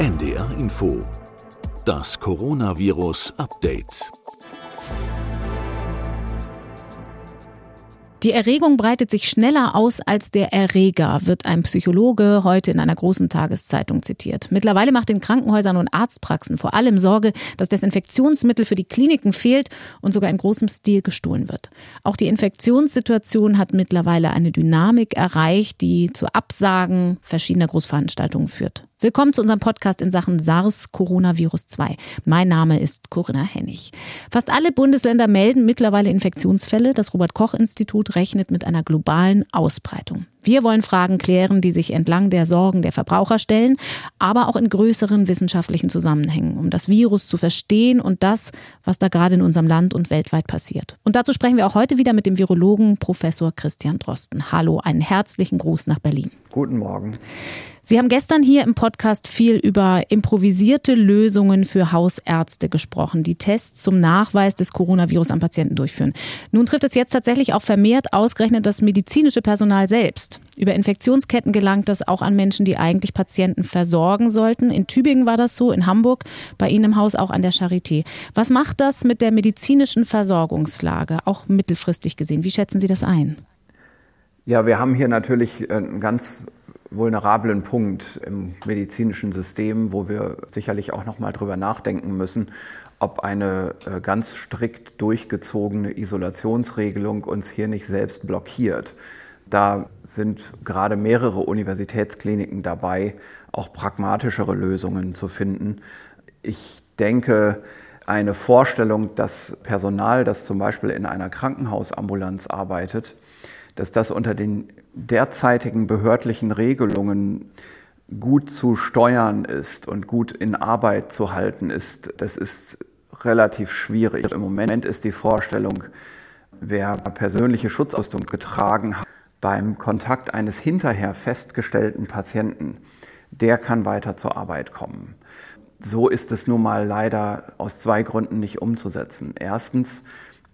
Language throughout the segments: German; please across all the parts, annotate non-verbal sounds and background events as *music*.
NDR Info. Das Coronavirus Update. Die Erregung breitet sich schneller aus als der Erreger, wird ein Psychologe heute in einer großen Tageszeitung zitiert. Mittlerweile macht in Krankenhäusern und Arztpraxen vor allem Sorge, dass Desinfektionsmittel für die Kliniken fehlt und sogar in großem Stil gestohlen wird. Auch die Infektionssituation hat mittlerweile eine Dynamik erreicht, die zu Absagen verschiedener Großveranstaltungen führt. Willkommen zu unserem Podcast in Sachen SARS-Coronavirus 2. Mein Name ist Corinna Hennig. Fast alle Bundesländer melden mittlerweile Infektionsfälle. Das Robert-Koch-Institut rechnet mit einer globalen Ausbreitung. Wir wollen Fragen klären, die sich entlang der Sorgen der Verbraucher stellen, aber auch in größeren wissenschaftlichen Zusammenhängen, um das Virus zu verstehen und das, was da gerade in unserem Land und weltweit passiert. Und dazu sprechen wir auch heute wieder mit dem Virologen Professor Christian Drosten. Hallo, einen herzlichen Gruß nach Berlin. Guten Morgen. Sie haben gestern hier im Podcast viel über improvisierte Lösungen für Hausärzte gesprochen, die Tests zum Nachweis des Coronavirus am Patienten durchführen. Nun trifft es jetzt tatsächlich auch vermehrt ausgerechnet das medizinische Personal selbst. Über Infektionsketten gelangt das auch an Menschen, die eigentlich Patienten versorgen sollten. In Tübingen war das so, in Hamburg, bei Ihnen im Haus auch an der Charité. Was macht das mit der medizinischen Versorgungslage, auch mittelfristig gesehen? Wie schätzen Sie das ein? Ja, wir haben hier natürlich einen ganz vulnerablen Punkt im medizinischen System, wo wir sicherlich auch noch mal drüber nachdenken müssen, ob eine äh, ganz strikt durchgezogene Isolationsregelung uns hier nicht selbst blockiert. Da sind gerade mehrere Universitätskliniken dabei, auch pragmatischere Lösungen zu finden. Ich denke, eine Vorstellung, dass Personal, das zum Beispiel in einer Krankenhausambulanz arbeitet, dass das unter den derzeitigen behördlichen Regelungen gut zu steuern ist und gut in Arbeit zu halten ist, das ist relativ schwierig. Im Moment ist die Vorstellung, wer persönliche Schutzausrüstung getragen hat, beim Kontakt eines hinterher festgestellten Patienten, der kann weiter zur Arbeit kommen. So ist es nun mal leider aus zwei Gründen nicht umzusetzen. Erstens,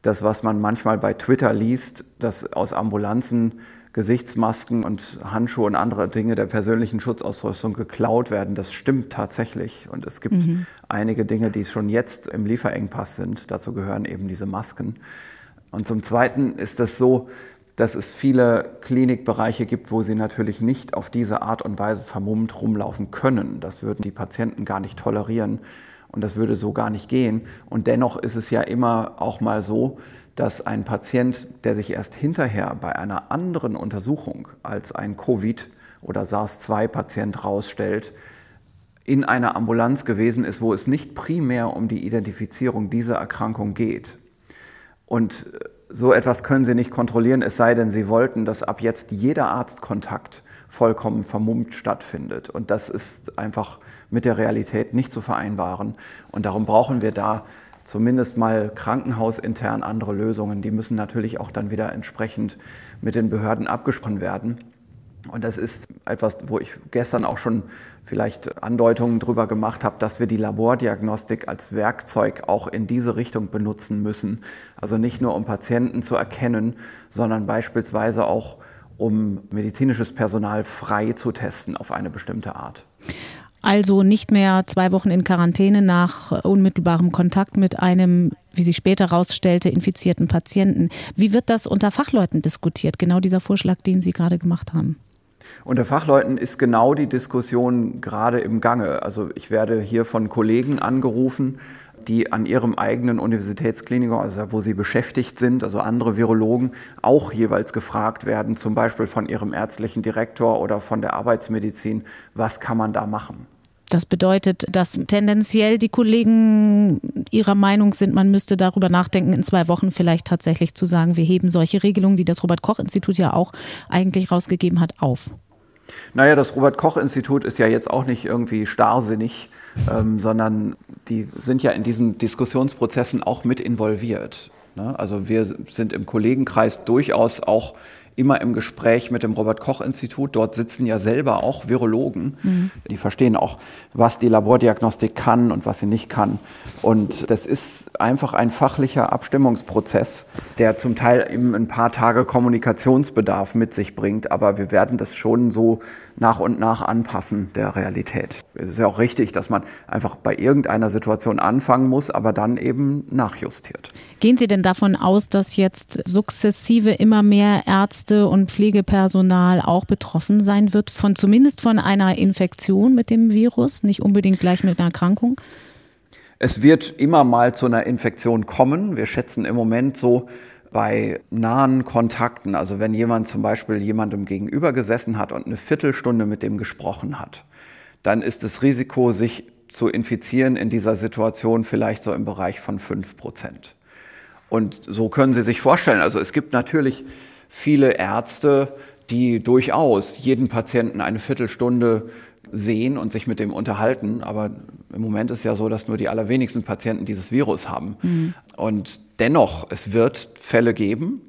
das, was man manchmal bei Twitter liest, dass aus Ambulanzen Gesichtsmasken und Handschuhe und andere Dinge der persönlichen Schutzausrüstung geklaut werden. Das stimmt tatsächlich. Und es gibt mhm. einige Dinge, die schon jetzt im Lieferengpass sind. Dazu gehören eben diese Masken. Und zum Zweiten ist es so, dass es viele Klinikbereiche gibt, wo sie natürlich nicht auf diese Art und Weise vermummt rumlaufen können. Das würden die Patienten gar nicht tolerieren und das würde so gar nicht gehen. Und dennoch ist es ja immer auch mal so, dass ein Patient, der sich erst hinterher bei einer anderen Untersuchung als ein Covid- oder SARS-2-Patient rausstellt, in einer Ambulanz gewesen ist, wo es nicht primär um die Identifizierung dieser Erkrankung geht. Und so etwas können Sie nicht kontrollieren, es sei denn, Sie wollten, dass ab jetzt jeder Arztkontakt vollkommen vermummt stattfindet. Und das ist einfach mit der Realität nicht zu vereinbaren. Und darum brauchen wir da zumindest mal krankenhausintern andere Lösungen. Die müssen natürlich auch dann wieder entsprechend mit den Behörden abgesprochen werden. Und das ist etwas, wo ich gestern auch schon vielleicht Andeutungen drüber gemacht habe, dass wir die Labordiagnostik als Werkzeug auch in diese Richtung benutzen müssen. Also nicht nur um Patienten zu erkennen, sondern beispielsweise auch um medizinisches Personal frei zu testen auf eine bestimmte Art. Also nicht mehr zwei Wochen in Quarantäne nach unmittelbarem Kontakt mit einem, wie sich später herausstellte, infizierten Patienten. Wie wird das unter Fachleuten diskutiert? Genau dieser Vorschlag, den Sie gerade gemacht haben. Unter Fachleuten ist genau die Diskussion gerade im Gange. Also ich werde hier von Kollegen angerufen, die an ihrem eigenen Universitätsklinikum, also wo sie beschäftigt sind, also andere Virologen, auch jeweils gefragt werden, zum Beispiel von ihrem ärztlichen Direktor oder von der Arbeitsmedizin, was kann man da machen? Das bedeutet, dass tendenziell die Kollegen ihrer Meinung sind, man müsste darüber nachdenken, in zwei Wochen vielleicht tatsächlich zu sagen, wir heben solche Regelungen, die das Robert Koch Institut ja auch eigentlich rausgegeben hat, auf. Naja, das Robert Koch Institut ist ja jetzt auch nicht irgendwie starrsinnig, ähm, sondern die sind ja in diesen Diskussionsprozessen auch mit involviert. Ne? Also wir sind im Kollegenkreis durchaus auch immer im Gespräch mit dem Robert Koch Institut. Dort sitzen ja selber auch Virologen. Mhm. Die verstehen auch, was die Labordiagnostik kann und was sie nicht kann. Und das ist einfach ein fachlicher Abstimmungsprozess, der zum Teil eben ein paar Tage Kommunikationsbedarf mit sich bringt. Aber wir werden das schon so nach und nach anpassen der Realität. Es ist ja auch richtig, dass man einfach bei irgendeiner Situation anfangen muss, aber dann eben nachjustiert. Gehen Sie denn davon aus, dass jetzt sukzessive immer mehr Ärzte und Pflegepersonal auch betroffen sein wird, von zumindest von einer Infektion mit dem Virus, nicht unbedingt gleich mit einer Erkrankung? Es wird immer mal zu einer Infektion kommen. Wir schätzen im Moment so bei nahen Kontakten, also wenn jemand zum Beispiel jemandem gegenüber gesessen hat und eine Viertelstunde mit dem gesprochen hat, dann ist das Risiko, sich zu infizieren in dieser Situation vielleicht so im Bereich von fünf Prozent. Und so können Sie sich vorstellen, also es gibt natürlich viele Ärzte, die durchaus jeden Patienten eine Viertelstunde sehen und sich mit dem unterhalten. Aber im Moment ist ja so, dass nur die allerwenigsten Patienten dieses Virus haben. Mhm. Und dennoch, es wird Fälle geben.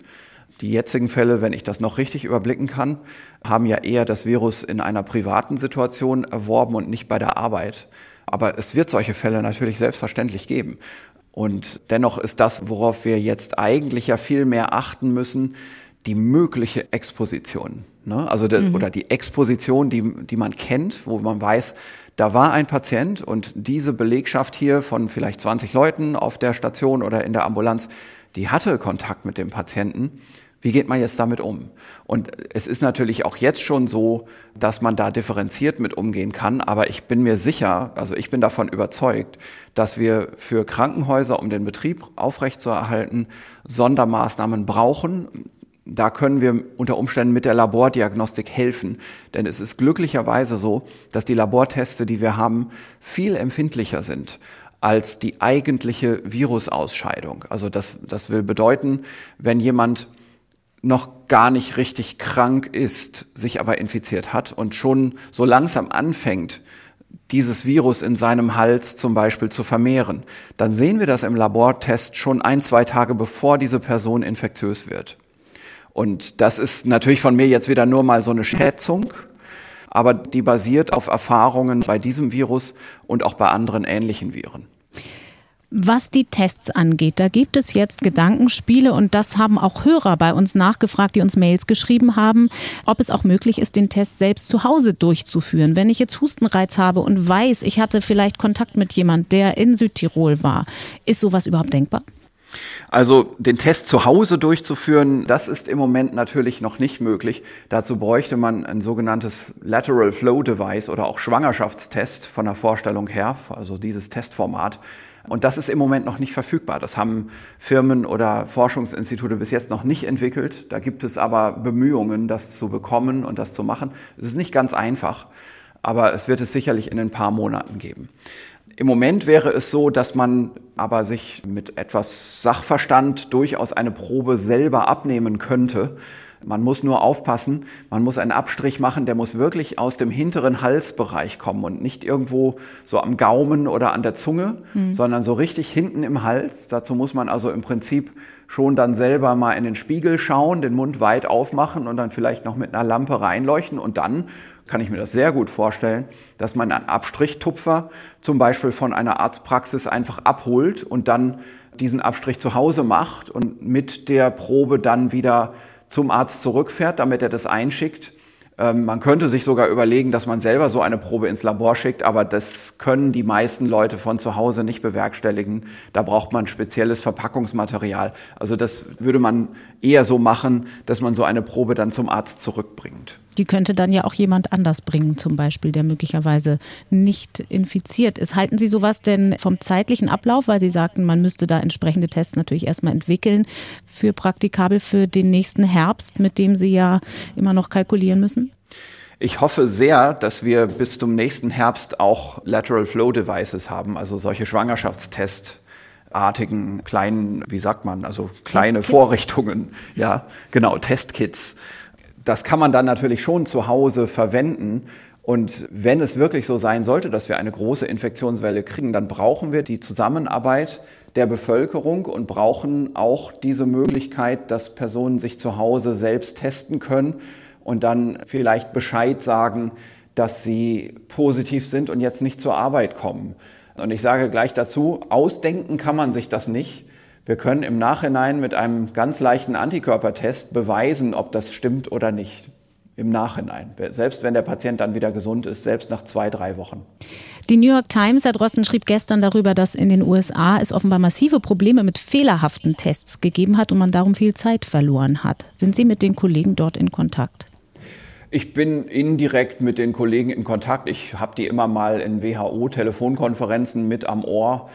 Die jetzigen Fälle, wenn ich das noch richtig überblicken kann, haben ja eher das Virus in einer privaten Situation erworben und nicht bei der Arbeit. Aber es wird solche Fälle natürlich selbstverständlich geben. Und dennoch ist das, worauf wir jetzt eigentlich ja viel mehr achten müssen, die mögliche Exposition. Ne? Also de, mhm. oder die Exposition, die, die man kennt, wo man weiß, da war ein Patient und diese Belegschaft hier von vielleicht 20 Leuten auf der Station oder in der Ambulanz, die hatte Kontakt mit dem Patienten. Wie geht man jetzt damit um? Und es ist natürlich auch jetzt schon so, dass man da differenziert mit umgehen kann. Aber ich bin mir sicher, also ich bin davon überzeugt, dass wir für Krankenhäuser, um den Betrieb aufrechtzuerhalten, Sondermaßnahmen brauchen. Da können wir unter Umständen mit der Labordiagnostik helfen. Denn es ist glücklicherweise so, dass die Laborteste, die wir haben, viel empfindlicher sind als die eigentliche Virusausscheidung. Also das, das will bedeuten, wenn jemand noch gar nicht richtig krank ist, sich aber infiziert hat und schon so langsam anfängt, dieses Virus in seinem Hals zum Beispiel zu vermehren, dann sehen wir das im Labortest schon ein, zwei Tage bevor diese Person infektiös wird. Und das ist natürlich von mir jetzt wieder nur mal so eine Schätzung, aber die basiert auf Erfahrungen bei diesem Virus und auch bei anderen ähnlichen Viren. Was die Tests angeht, da gibt es jetzt Gedankenspiele und das haben auch Hörer bei uns nachgefragt, die uns Mails geschrieben haben, ob es auch möglich ist, den Test selbst zu Hause durchzuführen. Wenn ich jetzt Hustenreiz habe und weiß, ich hatte vielleicht Kontakt mit jemand, der in Südtirol war, ist sowas überhaupt denkbar? Also den Test zu Hause durchzuführen, das ist im Moment natürlich noch nicht möglich. Dazu bräuchte man ein sogenanntes Lateral Flow Device oder auch Schwangerschaftstest von der Vorstellung her, also dieses Testformat. Und das ist im Moment noch nicht verfügbar. Das haben Firmen oder Forschungsinstitute bis jetzt noch nicht entwickelt. Da gibt es aber Bemühungen, das zu bekommen und das zu machen. Es ist nicht ganz einfach, aber es wird es sicherlich in ein paar Monaten geben. Im Moment wäre es so, dass man aber sich mit etwas Sachverstand durchaus eine Probe selber abnehmen könnte man muss nur aufpassen, man muss einen Abstrich machen, der muss wirklich aus dem hinteren Halsbereich kommen und nicht irgendwo so am Gaumen oder an der Zunge, mhm. sondern so richtig hinten im Hals. Dazu muss man also im Prinzip schon dann selber mal in den Spiegel schauen, den Mund weit aufmachen und dann vielleicht noch mit einer Lampe reinleuchten und dann kann ich mir das sehr gut vorstellen, dass man einen Abstrichtupfer zum Beispiel von einer Arztpraxis einfach abholt und dann diesen Abstrich zu Hause macht und mit der Probe dann wieder zum Arzt zurückfährt, damit er das einschickt. Ähm, man könnte sich sogar überlegen, dass man selber so eine Probe ins Labor schickt, aber das können die meisten Leute von zu Hause nicht bewerkstelligen. Da braucht man spezielles Verpackungsmaterial. Also das würde man eher so machen, dass man so eine Probe dann zum Arzt zurückbringt. Die könnte dann ja auch jemand anders bringen, zum Beispiel, der möglicherweise nicht infiziert ist. Halten Sie sowas denn vom zeitlichen Ablauf, weil Sie sagten, man müsste da entsprechende Tests natürlich erstmal entwickeln, für praktikabel für den nächsten Herbst, mit dem Sie ja immer noch kalkulieren müssen? Ich hoffe sehr, dass wir bis zum nächsten Herbst auch Lateral Flow Devices haben, also solche Schwangerschaftstests artigen kleinen, wie sagt man, also kleine Vorrichtungen, ja, genau, Testkits, das kann man dann natürlich schon zu Hause verwenden. Und wenn es wirklich so sein sollte, dass wir eine große Infektionswelle kriegen, dann brauchen wir die Zusammenarbeit der Bevölkerung und brauchen auch diese Möglichkeit, dass Personen sich zu Hause selbst testen können und dann vielleicht Bescheid sagen, dass sie positiv sind und jetzt nicht zur Arbeit kommen. Und ich sage gleich dazu, ausdenken kann man sich das nicht. Wir können im Nachhinein mit einem ganz leichten Antikörpertest beweisen, ob das stimmt oder nicht. Im Nachhinein. Selbst wenn der Patient dann wieder gesund ist, selbst nach zwei, drei Wochen. Die New York Times, Herr Drosten, schrieb gestern darüber, dass in den USA es offenbar massive Probleme mit fehlerhaften Tests gegeben hat und man darum viel Zeit verloren hat. Sind Sie mit den Kollegen dort in Kontakt? Ich bin indirekt mit den Kollegen in Kontakt. Ich habe die immer mal in WHO-Telefonkonferenzen mit am Ohr.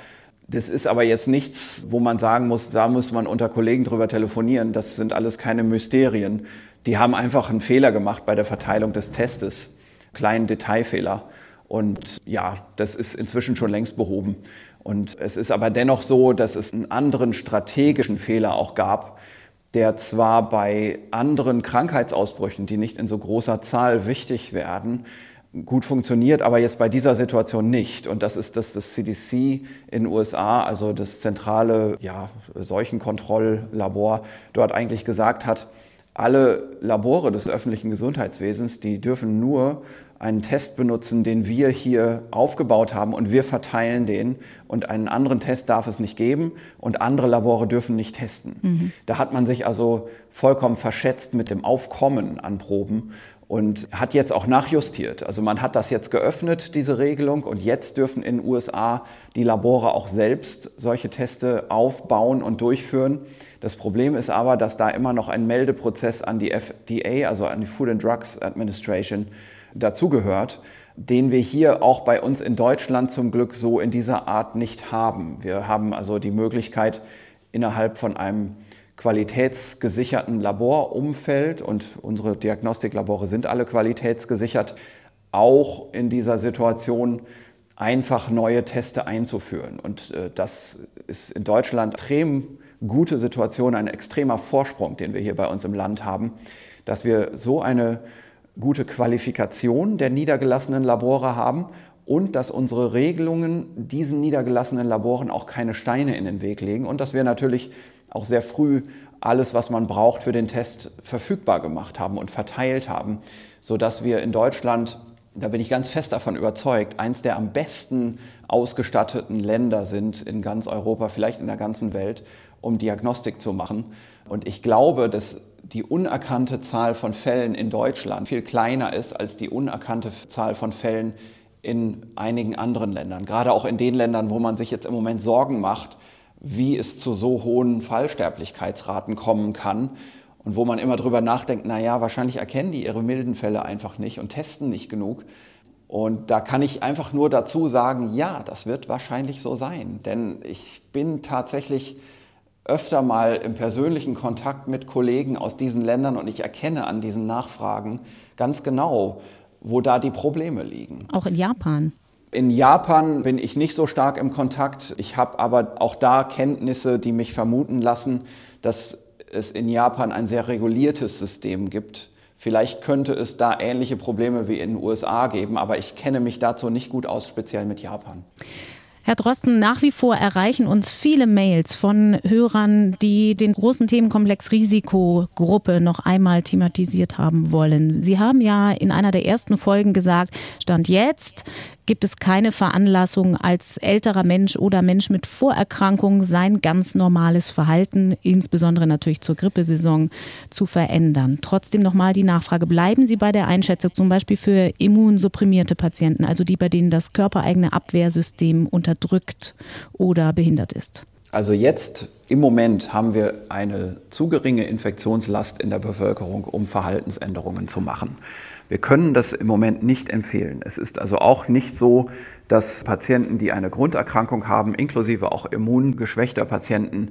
Das ist aber jetzt nichts, wo man sagen muss, da muss man unter Kollegen drüber telefonieren. Das sind alles keine Mysterien. Die haben einfach einen Fehler gemacht bei der Verteilung des Testes. Kleinen Detailfehler. Und ja, das ist inzwischen schon längst behoben. Und es ist aber dennoch so, dass es einen anderen strategischen Fehler auch gab, der zwar bei anderen Krankheitsausbrüchen, die nicht in so großer Zahl wichtig werden, gut funktioniert, aber jetzt bei dieser Situation nicht. Und das ist, dass das CDC in den USA, also das zentrale ja, Seuchenkontrolllabor, dort eigentlich gesagt hat, alle Labore des öffentlichen Gesundheitswesens, die dürfen nur einen Test benutzen, den wir hier aufgebaut haben und wir verteilen den und einen anderen Test darf es nicht geben und andere Labore dürfen nicht testen. Mhm. Da hat man sich also vollkommen verschätzt mit dem Aufkommen an Proben und hat jetzt auch nachjustiert. Also man hat das jetzt geöffnet, diese Regelung, und jetzt dürfen in den USA die Labore auch selbst solche Teste aufbauen und durchführen. Das Problem ist aber, dass da immer noch ein Meldeprozess an die FDA, also an die Food and Drugs Administration, dazugehört, den wir hier auch bei uns in Deutschland zum Glück so in dieser Art nicht haben. Wir haben also die Möglichkeit, innerhalb von einem qualitätsgesicherten Laborumfeld und unsere Diagnostiklabore sind alle qualitätsgesichert, auch in dieser Situation einfach neue Teste einzuführen. Und äh, das ist in Deutschland extrem gute Situation, ein extremer Vorsprung, den wir hier bei uns im Land haben, dass wir so eine gute Qualifikation der niedergelassenen Labore haben und dass unsere Regelungen diesen niedergelassenen Laboren auch keine Steine in den Weg legen und dass wir natürlich auch sehr früh alles, was man braucht für den Test, verfügbar gemacht haben und verteilt haben, sodass wir in Deutschland, da bin ich ganz fest davon überzeugt, eins der am besten ausgestatteten Länder sind in ganz Europa, vielleicht in der ganzen Welt, um Diagnostik zu machen. Und ich glaube, dass die unerkannte Zahl von Fällen in Deutschland viel kleiner ist als die unerkannte Zahl von Fällen in einigen anderen Ländern. Gerade auch in den Ländern, wo man sich jetzt im Moment Sorgen macht, wie es zu so hohen Fallsterblichkeitsraten kommen kann und wo man immer drüber nachdenkt, na ja, wahrscheinlich erkennen die ihre milden Fälle einfach nicht und testen nicht genug. Und da kann ich einfach nur dazu sagen, ja, das wird wahrscheinlich so sein, denn ich bin tatsächlich öfter mal im persönlichen Kontakt mit Kollegen aus diesen Ländern und ich erkenne an diesen Nachfragen ganz genau, wo da die Probleme liegen. Auch in Japan. In Japan bin ich nicht so stark im Kontakt. Ich habe aber auch da Kenntnisse, die mich vermuten lassen, dass es in Japan ein sehr reguliertes System gibt. Vielleicht könnte es da ähnliche Probleme wie in den USA geben, aber ich kenne mich dazu nicht gut aus, speziell mit Japan. Herr Drosten, nach wie vor erreichen uns viele Mails von Hörern, die den großen Themenkomplex Risikogruppe noch einmal thematisiert haben wollen. Sie haben ja in einer der ersten Folgen gesagt, Stand jetzt gibt es keine Veranlassung, als älterer Mensch oder Mensch mit Vorerkrankungen sein ganz normales Verhalten, insbesondere natürlich zur Grippesaison, zu verändern. Trotzdem nochmal die Nachfrage, bleiben Sie bei der Einschätzung zum Beispiel für immunsupprimierte Patienten, also die, bei denen das körpereigene Abwehrsystem unterdrückt oder behindert ist? Also jetzt im Moment haben wir eine zu geringe Infektionslast in der Bevölkerung, um Verhaltensänderungen zu machen. Wir können das im Moment nicht empfehlen. Es ist also auch nicht so, dass Patienten, die eine Grunderkrankung haben, inklusive auch immungeschwächter Patienten,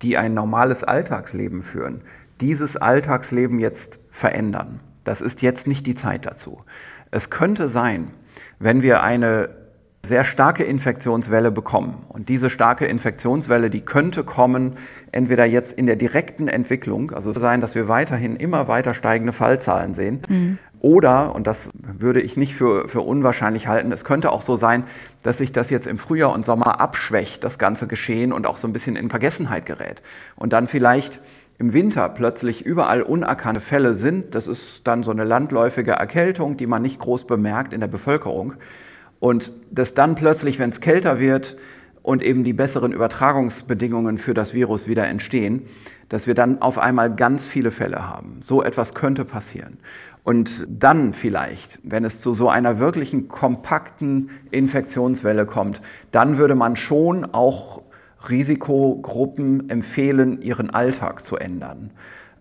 die ein normales Alltagsleben führen, dieses Alltagsleben jetzt verändern. Das ist jetzt nicht die Zeit dazu. Es könnte sein, wenn wir eine sehr starke Infektionswelle bekommen. Und diese starke Infektionswelle, die könnte kommen, entweder jetzt in der direkten Entwicklung, also sein, dass wir weiterhin immer weiter steigende Fallzahlen sehen, mhm Oder, und das würde ich nicht für, für unwahrscheinlich halten, es könnte auch so sein, dass sich das jetzt im Frühjahr und Sommer abschwächt, das ganze Geschehen und auch so ein bisschen in Vergessenheit gerät. Und dann vielleicht im Winter plötzlich überall unerkannte Fälle sind. Das ist dann so eine landläufige Erkältung, die man nicht groß bemerkt in der Bevölkerung. Und dass dann plötzlich, wenn es kälter wird und eben die besseren Übertragungsbedingungen für das Virus wieder entstehen, dass wir dann auf einmal ganz viele Fälle haben. So etwas könnte passieren. Und dann vielleicht, wenn es zu so einer wirklichen kompakten Infektionswelle kommt, dann würde man schon auch Risikogruppen empfehlen, ihren Alltag zu ändern.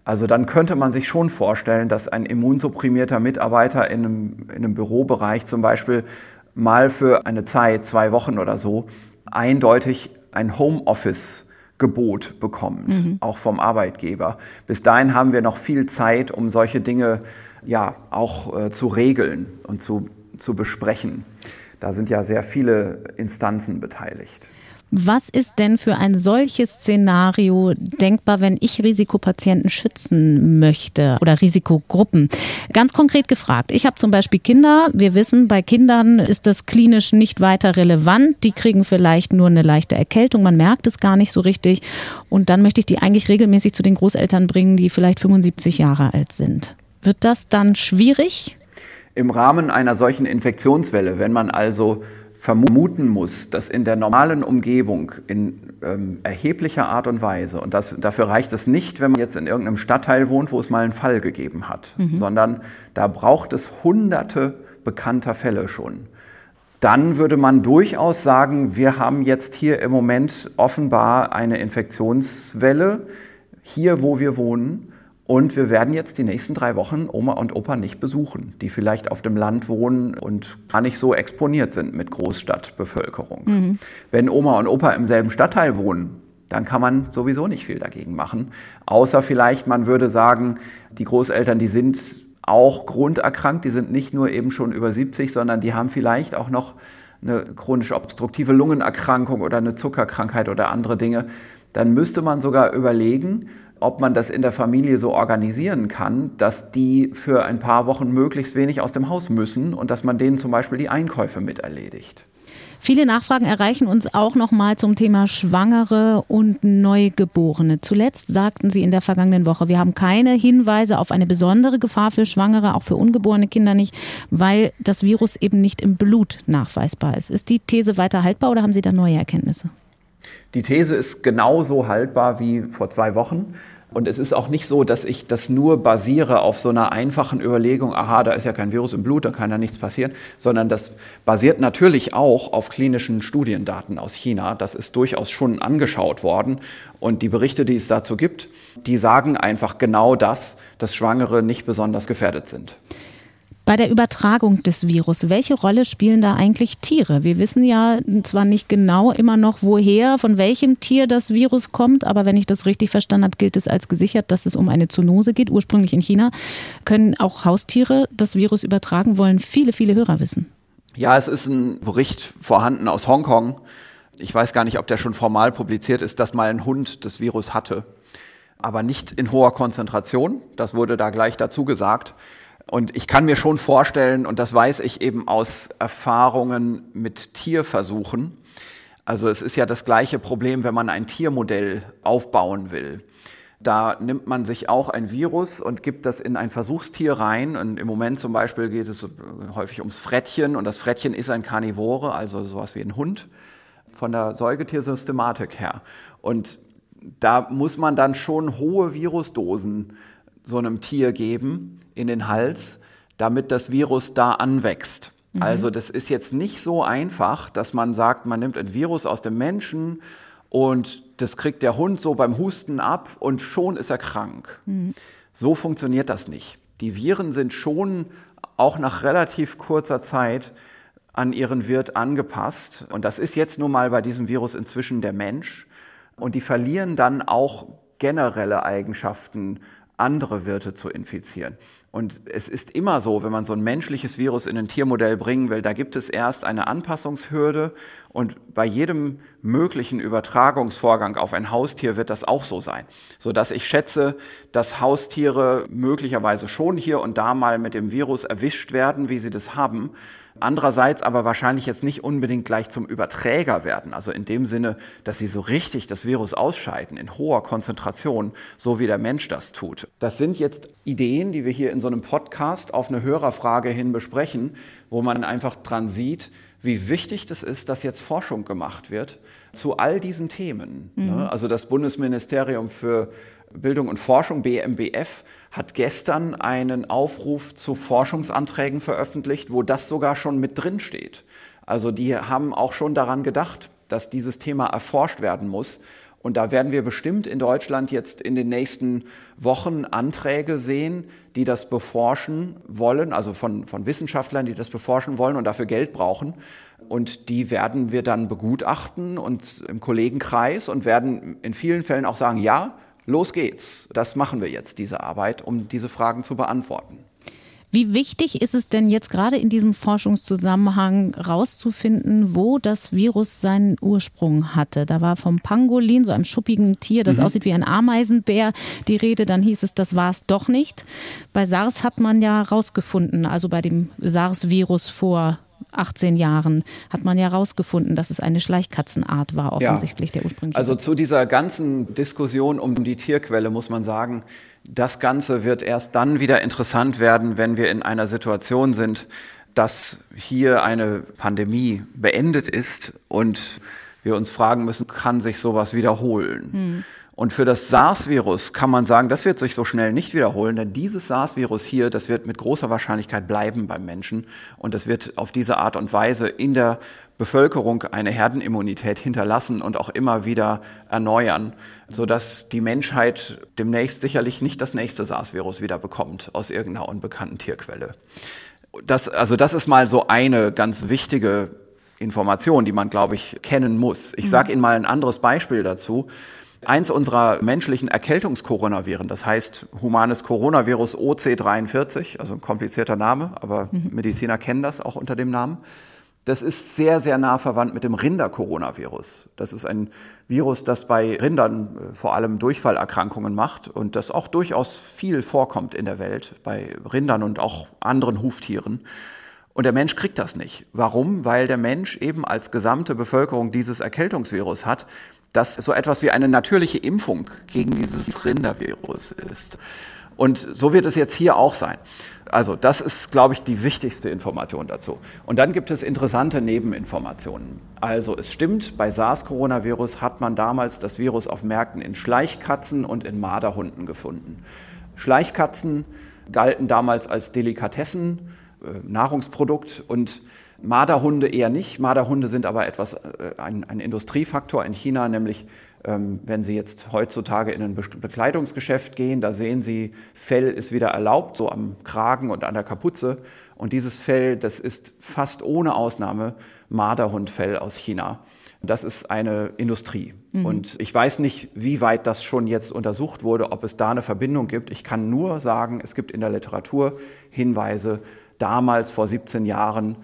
Also dann könnte man sich schon vorstellen, dass ein immunsupprimierter Mitarbeiter in einem, in einem Bürobereich zum Beispiel mal für eine Zeit, zwei Wochen oder so, eindeutig ein Homeoffice Gebot bekommt, mhm. auch vom Arbeitgeber. Bis dahin haben wir noch viel Zeit, um solche Dinge ja auch äh, zu regeln und zu, zu besprechen. Da sind ja sehr viele Instanzen beteiligt. Was ist denn für ein solches Szenario denkbar, wenn ich Risikopatienten schützen möchte oder Risikogruppen? Ganz konkret gefragt. Ich habe zum Beispiel Kinder. Wir wissen, bei Kindern ist das klinisch nicht weiter relevant. Die kriegen vielleicht nur eine leichte Erkältung. Man merkt es gar nicht so richtig. Und dann möchte ich die eigentlich regelmäßig zu den Großeltern bringen, die vielleicht 75 Jahre alt sind. Wird das dann schwierig? Im Rahmen einer solchen Infektionswelle, wenn man also vermuten muss, dass in der normalen Umgebung in ähm, erheblicher Art und Weise, und das, dafür reicht es nicht, wenn man jetzt in irgendeinem Stadtteil wohnt, wo es mal einen Fall gegeben hat, mhm. sondern da braucht es hunderte bekannter Fälle schon. Dann würde man durchaus sagen, wir haben jetzt hier im Moment offenbar eine Infektionswelle, hier wo wir wohnen. Und wir werden jetzt die nächsten drei Wochen Oma und Opa nicht besuchen, die vielleicht auf dem Land wohnen und gar nicht so exponiert sind mit Großstadtbevölkerung. Mhm. Wenn Oma und Opa im selben Stadtteil wohnen, dann kann man sowieso nicht viel dagegen machen. Außer vielleicht, man würde sagen, die Großeltern, die sind auch grunderkrankt, die sind nicht nur eben schon über 70, sondern die haben vielleicht auch noch eine chronisch obstruktive Lungenerkrankung oder eine Zuckerkrankheit oder andere Dinge. Dann müsste man sogar überlegen, ob man das in der Familie so organisieren kann, dass die für ein paar Wochen möglichst wenig aus dem Haus müssen und dass man denen zum Beispiel die Einkäufe mit erledigt. Viele Nachfragen erreichen uns auch noch mal zum Thema Schwangere und Neugeborene. Zuletzt sagten Sie in der vergangenen Woche, wir haben keine Hinweise auf eine besondere Gefahr für Schwangere, auch für ungeborene Kinder nicht, weil das Virus eben nicht im Blut nachweisbar ist. Ist die These weiter haltbar oder haben Sie da neue Erkenntnisse? Die These ist genauso haltbar wie vor zwei Wochen. Und es ist auch nicht so, dass ich das nur basiere auf so einer einfachen Überlegung, aha, da ist ja kein Virus im Blut, da kann ja nichts passieren, sondern das basiert natürlich auch auf klinischen Studiendaten aus China. Das ist durchaus schon angeschaut worden. Und die Berichte, die es dazu gibt, die sagen einfach genau das, dass Schwangere nicht besonders gefährdet sind. Bei der Übertragung des Virus, welche Rolle spielen da eigentlich Tiere? Wir wissen ja zwar nicht genau immer noch, woher, von welchem Tier das Virus kommt, aber wenn ich das richtig verstanden habe, gilt es als gesichert, dass es um eine Zoonose geht, ursprünglich in China. Können auch Haustiere das Virus übertragen, wollen viele, viele Hörer wissen. Ja, es ist ein Bericht vorhanden aus Hongkong. Ich weiß gar nicht, ob der schon formal publiziert ist, dass mal ein Hund das Virus hatte, aber nicht in hoher Konzentration. Das wurde da gleich dazu gesagt. Und ich kann mir schon vorstellen, und das weiß ich eben aus Erfahrungen mit Tierversuchen, also es ist ja das gleiche Problem, wenn man ein Tiermodell aufbauen will. Da nimmt man sich auch ein Virus und gibt das in ein Versuchstier rein. Und im Moment zum Beispiel geht es häufig ums Frettchen. Und das Frettchen ist ein Karnivore, also sowas wie ein Hund von der Säugetiersystematik her. Und da muss man dann schon hohe Virusdosen so einem Tier geben in den Hals, damit das Virus da anwächst. Mhm. Also das ist jetzt nicht so einfach, dass man sagt, man nimmt ein Virus aus dem Menschen und das kriegt der Hund so beim Husten ab und schon ist er krank. Mhm. So funktioniert das nicht. Die Viren sind schon auch nach relativ kurzer Zeit an ihren Wirt angepasst. Und das ist jetzt nun mal bei diesem Virus inzwischen der Mensch. Und die verlieren dann auch generelle Eigenschaften andere Wirte zu infizieren. Und es ist immer so, wenn man so ein menschliches Virus in ein Tiermodell bringen will, da gibt es erst eine Anpassungshürde Und bei jedem möglichen Übertragungsvorgang auf ein Haustier wird das auch so sein, so dass ich schätze, dass Haustiere möglicherweise schon hier und da mal mit dem Virus erwischt werden, wie sie das haben. Andererseits aber wahrscheinlich jetzt nicht unbedingt gleich zum Überträger werden, also in dem Sinne, dass sie so richtig das Virus ausscheiden in hoher Konzentration, so wie der Mensch das tut. Das sind jetzt Ideen, die wir hier in so einem Podcast auf eine Hörerfrage hin besprechen, wo man einfach dran sieht, wie wichtig das ist, dass jetzt Forschung gemacht wird zu all diesen Themen. Mhm. Ne? Also das Bundesministerium für Bildung und Forschung, BMBF, hat gestern einen Aufruf zu Forschungsanträgen veröffentlicht, wo das sogar schon mit drin steht. Also die haben auch schon daran gedacht, dass dieses Thema erforscht werden muss. Und da werden wir bestimmt in Deutschland jetzt in den nächsten Wochen Anträge sehen, die das beforschen wollen, also von, von Wissenschaftlern, die das beforschen wollen und dafür Geld brauchen. Und die werden wir dann begutachten und im Kollegenkreis und werden in vielen Fällen auch sagen, ja, los geht's. Das machen wir jetzt, diese Arbeit, um diese Fragen zu beantworten. Wie wichtig ist es denn jetzt gerade in diesem Forschungszusammenhang rauszufinden, wo das Virus seinen Ursprung hatte? Da war vom Pangolin, so einem schuppigen Tier, das mhm. aussieht wie ein Ameisenbär, die Rede. Dann hieß es, das war es doch nicht. Bei SARS hat man ja rausgefunden, also bei dem SARS-Virus vor 18 Jahren hat man ja herausgefunden, dass es eine Schleichkatzenart war, offensichtlich ja. der ursprüngliche. Also zu dieser ganzen Diskussion um die Tierquelle muss man sagen, das Ganze wird erst dann wieder interessant werden, wenn wir in einer Situation sind, dass hier eine Pandemie beendet ist und wir uns fragen müssen, kann sich sowas wiederholen? Hm. Und für das SARS-Virus kann man sagen, das wird sich so schnell nicht wiederholen, denn dieses SARS-Virus hier, das wird mit großer Wahrscheinlichkeit bleiben beim Menschen und das wird auf diese Art und Weise in der Bevölkerung eine Herdenimmunität hinterlassen und auch immer wieder erneuern, sodass die Menschheit demnächst sicherlich nicht das nächste SARS-Virus wieder bekommt aus irgendeiner unbekannten Tierquelle. Das, also das ist mal so eine ganz wichtige Information, die man, glaube ich, kennen muss. Ich sage Ihnen mal ein anderes Beispiel dazu. Eins unserer menschlichen Erkältungskoronaviren, das heißt humanes Coronavirus OC43, also ein komplizierter Name, aber mhm. Mediziner kennen das auch unter dem Namen. Das ist sehr, sehr nah verwandt mit dem Rinder-Coronavirus. Das ist ein Virus, das bei Rindern äh, vor allem Durchfallerkrankungen macht und das auch durchaus viel vorkommt in der Welt, bei Rindern und auch anderen Huftieren. Und der Mensch kriegt das nicht. Warum? Weil der Mensch eben als gesamte Bevölkerung dieses Erkältungsvirus hat, das so etwas wie eine natürliche Impfung gegen dieses Rindervirus ist. Und so wird es jetzt hier auch sein. Also das ist, glaube ich, die wichtigste Information dazu. Und dann gibt es interessante Nebeninformationen. Also es stimmt, bei SARS-Coronavirus hat man damals das Virus auf Märkten in Schleichkatzen und in Marderhunden gefunden. Schleichkatzen galten damals als Delikatessen, äh, Nahrungsprodukt und Marderhunde eher nicht. Marderhunde sind aber etwas, äh, ein, ein Industriefaktor in China, nämlich ähm, wenn Sie jetzt heutzutage in ein Bekleidungsgeschäft gehen, da sehen Sie, Fell ist wieder erlaubt, so am Kragen und an der Kapuze. Und dieses Fell, das ist fast ohne Ausnahme Marderhundfell aus China. Das ist eine Industrie. Mhm. Und ich weiß nicht, wie weit das schon jetzt untersucht wurde, ob es da eine Verbindung gibt. Ich kann nur sagen, es gibt in der Literatur Hinweise, damals vor 17 Jahren,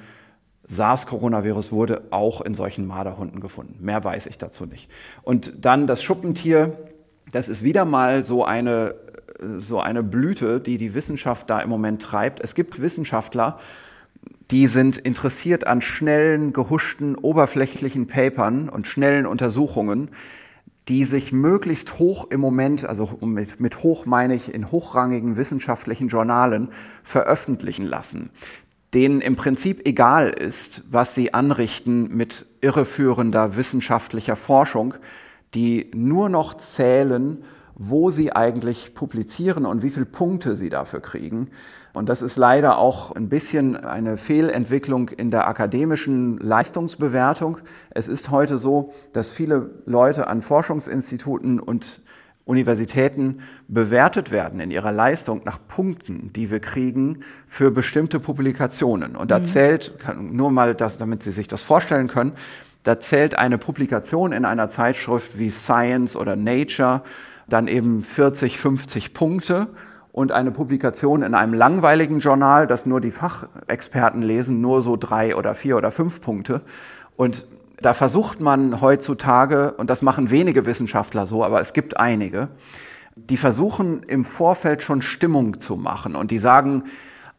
SARS-Coronavirus wurde auch in solchen Marderhunden gefunden. Mehr weiß ich dazu nicht. Und dann das Schuppentier, das ist wieder mal so eine, so eine Blüte, die die Wissenschaft da im Moment treibt. Es gibt Wissenschaftler, die sind interessiert an schnellen, gehuschten, oberflächlichen Papern und schnellen Untersuchungen, die sich möglichst hoch im Moment, also mit, mit hoch meine ich in hochrangigen wissenschaftlichen Journalen, veröffentlichen lassen denen im Prinzip egal ist, was sie anrichten mit irreführender wissenschaftlicher Forschung, die nur noch zählen, wo sie eigentlich publizieren und wie viele Punkte sie dafür kriegen. Und das ist leider auch ein bisschen eine Fehlentwicklung in der akademischen Leistungsbewertung. Es ist heute so, dass viele Leute an Forschungsinstituten und Universitäten bewertet werden in ihrer Leistung nach Punkten, die wir kriegen für bestimmte Publikationen. Und da mhm. zählt, nur mal das, damit Sie sich das vorstellen können, da zählt eine Publikation in einer Zeitschrift wie Science oder Nature dann eben 40, 50 Punkte und eine Publikation in einem langweiligen Journal, das nur die Fachexperten lesen, nur so drei oder vier oder fünf Punkte. Und Da versucht man heutzutage, und das machen wenige Wissenschaftler so, aber es gibt einige, die versuchen im Vorfeld schon Stimmung zu machen und die sagen,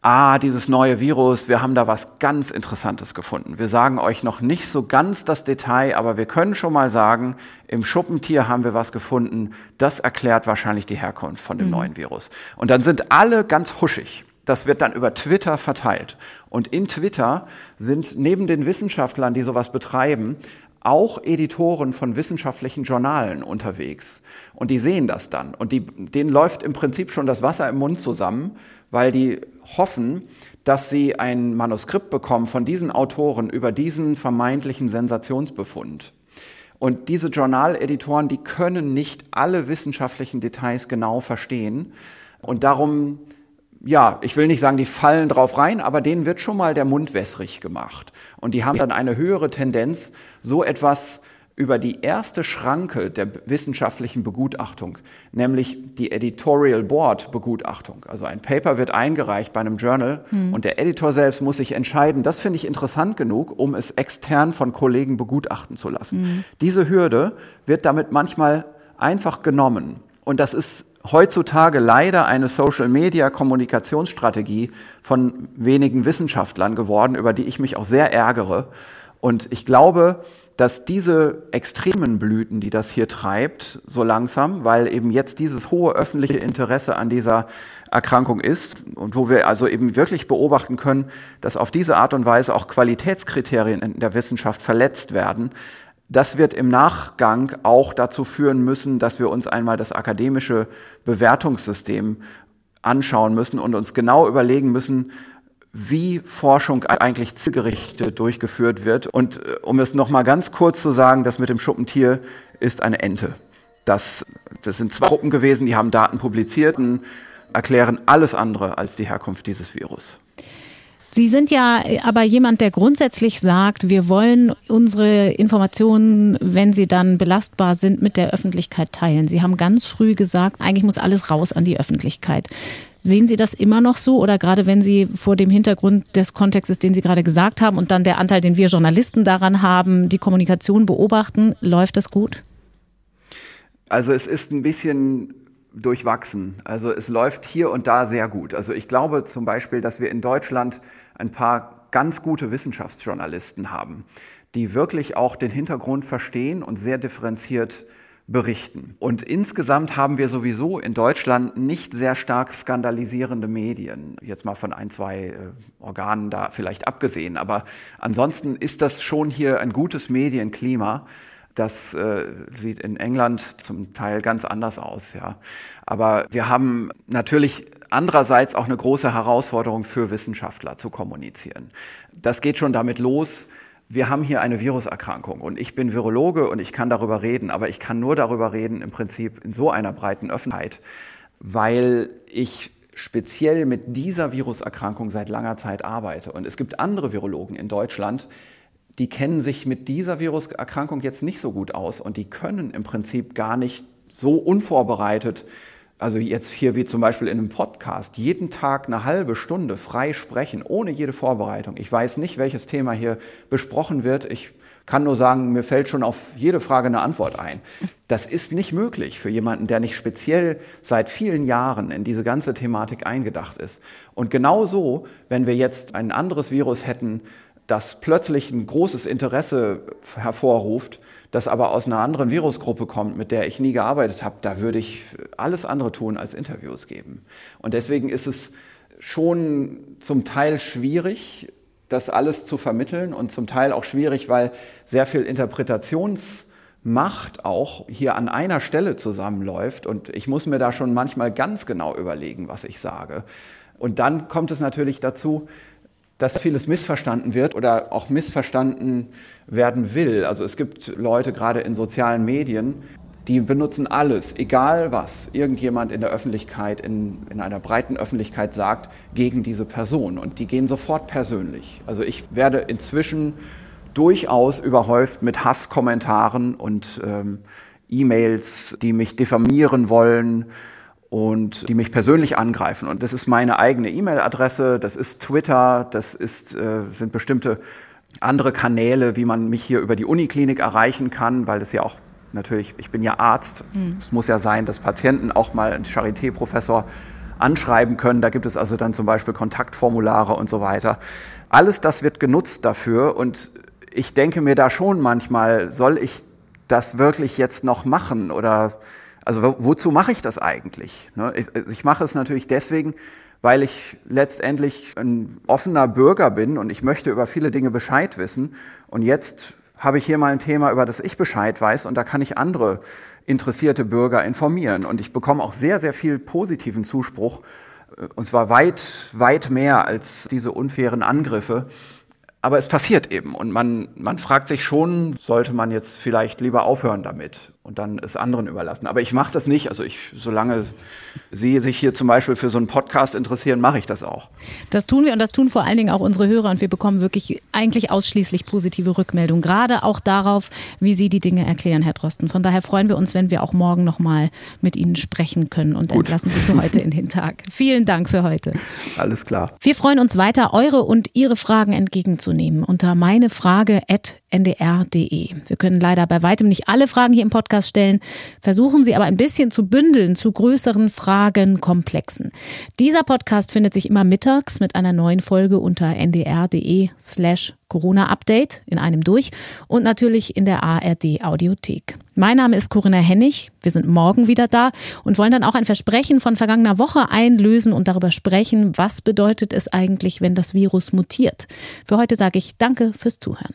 ah, dieses neue Virus, wir haben da was ganz Interessantes gefunden. Wir sagen euch noch nicht so ganz das Detail, aber wir können schon mal sagen, im Schuppentier haben wir was gefunden, das erklärt wahrscheinlich die Herkunft von dem mhm. neuen Virus. Und dann sind alle ganz huschig. Das wird dann über Twitter verteilt. Und in Twitter sind neben den Wissenschaftlern, die sowas betreiben, auch Editoren von wissenschaftlichen Journalen unterwegs. Und die sehen das dann. Und die, denen läuft im Prinzip schon das Wasser im Mund zusammen, weil die hoffen, dass sie ein Manuskript bekommen von diesen Autoren über diesen vermeintlichen Sensationsbefund. Und diese Journaleditoren, die können nicht alle wissenschaftlichen Details genau verstehen. Und darum, ja, ich will nicht sagen, die fallen drauf rein, aber denen wird schon mal der Mund wässrig gemacht. Und die haben dann eine höhere Tendenz, so etwas über die erste Schranke der wissenschaftlichen Begutachtung, nämlich die Editorial Board Begutachtung. Also ein Paper wird eingereicht bei einem Journal mhm. und der Editor selbst muss sich entscheiden, das finde ich interessant genug, um es extern von Kollegen begutachten zu lassen. Mhm. Diese Hürde wird damit manchmal einfach genommen. Und das ist heutzutage leider eine Social-Media-Kommunikationsstrategie von wenigen Wissenschaftlern geworden, über die ich mich auch sehr ärgere. Und ich glaube, dass diese extremen Blüten, die das hier treibt, so langsam, weil eben jetzt dieses hohe öffentliche Interesse an dieser Erkrankung ist und wo wir also eben wirklich beobachten können, dass auf diese Art und Weise auch Qualitätskriterien in der Wissenschaft verletzt werden. Das wird im Nachgang auch dazu führen müssen, dass wir uns einmal das akademische Bewertungssystem anschauen müssen und uns genau überlegen müssen, wie Forschung eigentlich zielgerichtet durchgeführt wird. Und äh, um es noch mal ganz kurz zu sagen, das mit dem Schuppentier ist eine Ente. Das, das sind zwei Gruppen gewesen, die haben Daten publiziert und erklären alles andere als die Herkunft dieses Virus. Sie sind ja aber jemand, der grundsätzlich sagt, wir wollen unsere Informationen, wenn sie dann belastbar sind, mit der Öffentlichkeit teilen. Sie haben ganz früh gesagt, eigentlich muss alles raus an die Öffentlichkeit. Sehen Sie das immer noch so oder gerade wenn Sie vor dem Hintergrund des Kontextes, den Sie gerade gesagt haben und dann der Anteil, den wir Journalisten daran haben, die Kommunikation beobachten, läuft das gut? Also es ist ein bisschen durchwachsen. Also es läuft hier und da sehr gut. Also ich glaube zum Beispiel, dass wir in Deutschland ein paar ganz gute Wissenschaftsjournalisten haben, die wirklich auch den Hintergrund verstehen und sehr differenziert berichten. Und insgesamt haben wir sowieso in Deutschland nicht sehr stark skandalisierende Medien. Jetzt mal von ein, zwei äh, Organen da vielleicht abgesehen. Aber ansonsten ist das schon hier ein gutes Medienklima. Das äh, sieht in England zum Teil ganz anders aus, ja. Aber wir haben natürlich andererseits auch eine große Herausforderung für Wissenschaftler zu kommunizieren. Das geht schon damit los, wir haben hier eine Viruserkrankung und ich bin Virologe und ich kann darüber reden, aber ich kann nur darüber reden im Prinzip in so einer breiten Öffentlichkeit, weil ich speziell mit dieser Viruserkrankung seit langer Zeit arbeite. Und es gibt andere Virologen in Deutschland, die kennen sich mit dieser Viruserkrankung jetzt nicht so gut aus und die können im Prinzip gar nicht so unvorbereitet also jetzt hier wie zum Beispiel in einem Podcast, jeden Tag eine halbe Stunde frei sprechen, ohne jede Vorbereitung. Ich weiß nicht, welches Thema hier besprochen wird. Ich kann nur sagen, mir fällt schon auf jede Frage eine Antwort ein. Das ist nicht möglich für jemanden, der nicht speziell seit vielen Jahren in diese ganze Thematik eingedacht ist. Und genauso, wenn wir jetzt ein anderes Virus hätten, das plötzlich ein großes Interesse hervorruft, das aber aus einer anderen Virusgruppe kommt, mit der ich nie gearbeitet habe, da würde ich alles andere tun als Interviews geben. Und deswegen ist es schon zum Teil schwierig, das alles zu vermitteln und zum Teil auch schwierig, weil sehr viel Interpretationsmacht auch hier an einer Stelle zusammenläuft und ich muss mir da schon manchmal ganz genau überlegen, was ich sage. Und dann kommt es natürlich dazu, dass vieles missverstanden wird oder auch missverstanden werden will. Also es gibt Leute gerade in sozialen Medien, die benutzen alles, egal was irgendjemand in der Öffentlichkeit, in, in einer breiten Öffentlichkeit sagt, gegen diese Person. Und die gehen sofort persönlich. Also ich werde inzwischen durchaus überhäuft mit Hasskommentaren und ähm, E-Mails, die mich diffamieren wollen, und die mich persönlich angreifen. Und das ist meine eigene E-Mail-Adresse, das ist Twitter, das ist, äh, sind bestimmte andere Kanäle, wie man mich hier über die Uniklinik erreichen kann, weil es ja auch natürlich, ich bin ja Arzt. Mhm. Es muss ja sein, dass Patienten auch mal einen Charité-Professor anschreiben können. Da gibt es also dann zum Beispiel Kontaktformulare und so weiter. Alles das wird genutzt dafür und ich denke mir da schon manchmal, soll ich das wirklich jetzt noch machen oder also wozu mache ich das eigentlich? Ne? Ich, ich mache es natürlich deswegen, weil ich letztendlich ein offener Bürger bin und ich möchte über viele Dinge Bescheid wissen. Und jetzt habe ich hier mal ein Thema, über das ich Bescheid weiß und da kann ich andere interessierte Bürger informieren. Und ich bekomme auch sehr, sehr viel positiven Zuspruch, äh, und zwar weit, weit mehr als diese unfairen Angriffe. Aber es passiert eben und man, man fragt sich schon, sollte man jetzt vielleicht lieber aufhören damit und dann es anderen überlassen. Aber ich mache das nicht. Also ich, solange Sie sich hier zum Beispiel für so einen Podcast interessieren, mache ich das auch. Das tun wir und das tun vor allen Dingen auch unsere Hörer und wir bekommen wirklich eigentlich ausschließlich positive Rückmeldungen, gerade auch darauf, wie Sie die Dinge erklären, Herr Drosten. Von daher freuen wir uns, wenn wir auch morgen nochmal mit Ihnen sprechen können und Gut. entlassen Sie für heute in den Tag. *laughs* Vielen Dank für heute. Alles klar. Wir freuen uns weiter, eure und Ihre Fragen entgegenzunehmen unter meinefrage.ndr.de. Wir können leider bei weitem nicht alle Fragen hier im Podcast stellen, versuchen sie aber ein bisschen zu bündeln zu größeren Fragenkomplexen. Dieser Podcast findet sich immer mittags mit einer neuen Folge unter ndr.de slash Corona-Update in einem durch und natürlich in der ARD Audiothek. Mein Name ist Corinna Hennig. Wir sind morgen wieder da und wollen dann auch ein Versprechen von vergangener Woche einlösen und darüber sprechen, was bedeutet es eigentlich, wenn das Virus mutiert. Für heute sage ich Danke fürs Zuhören.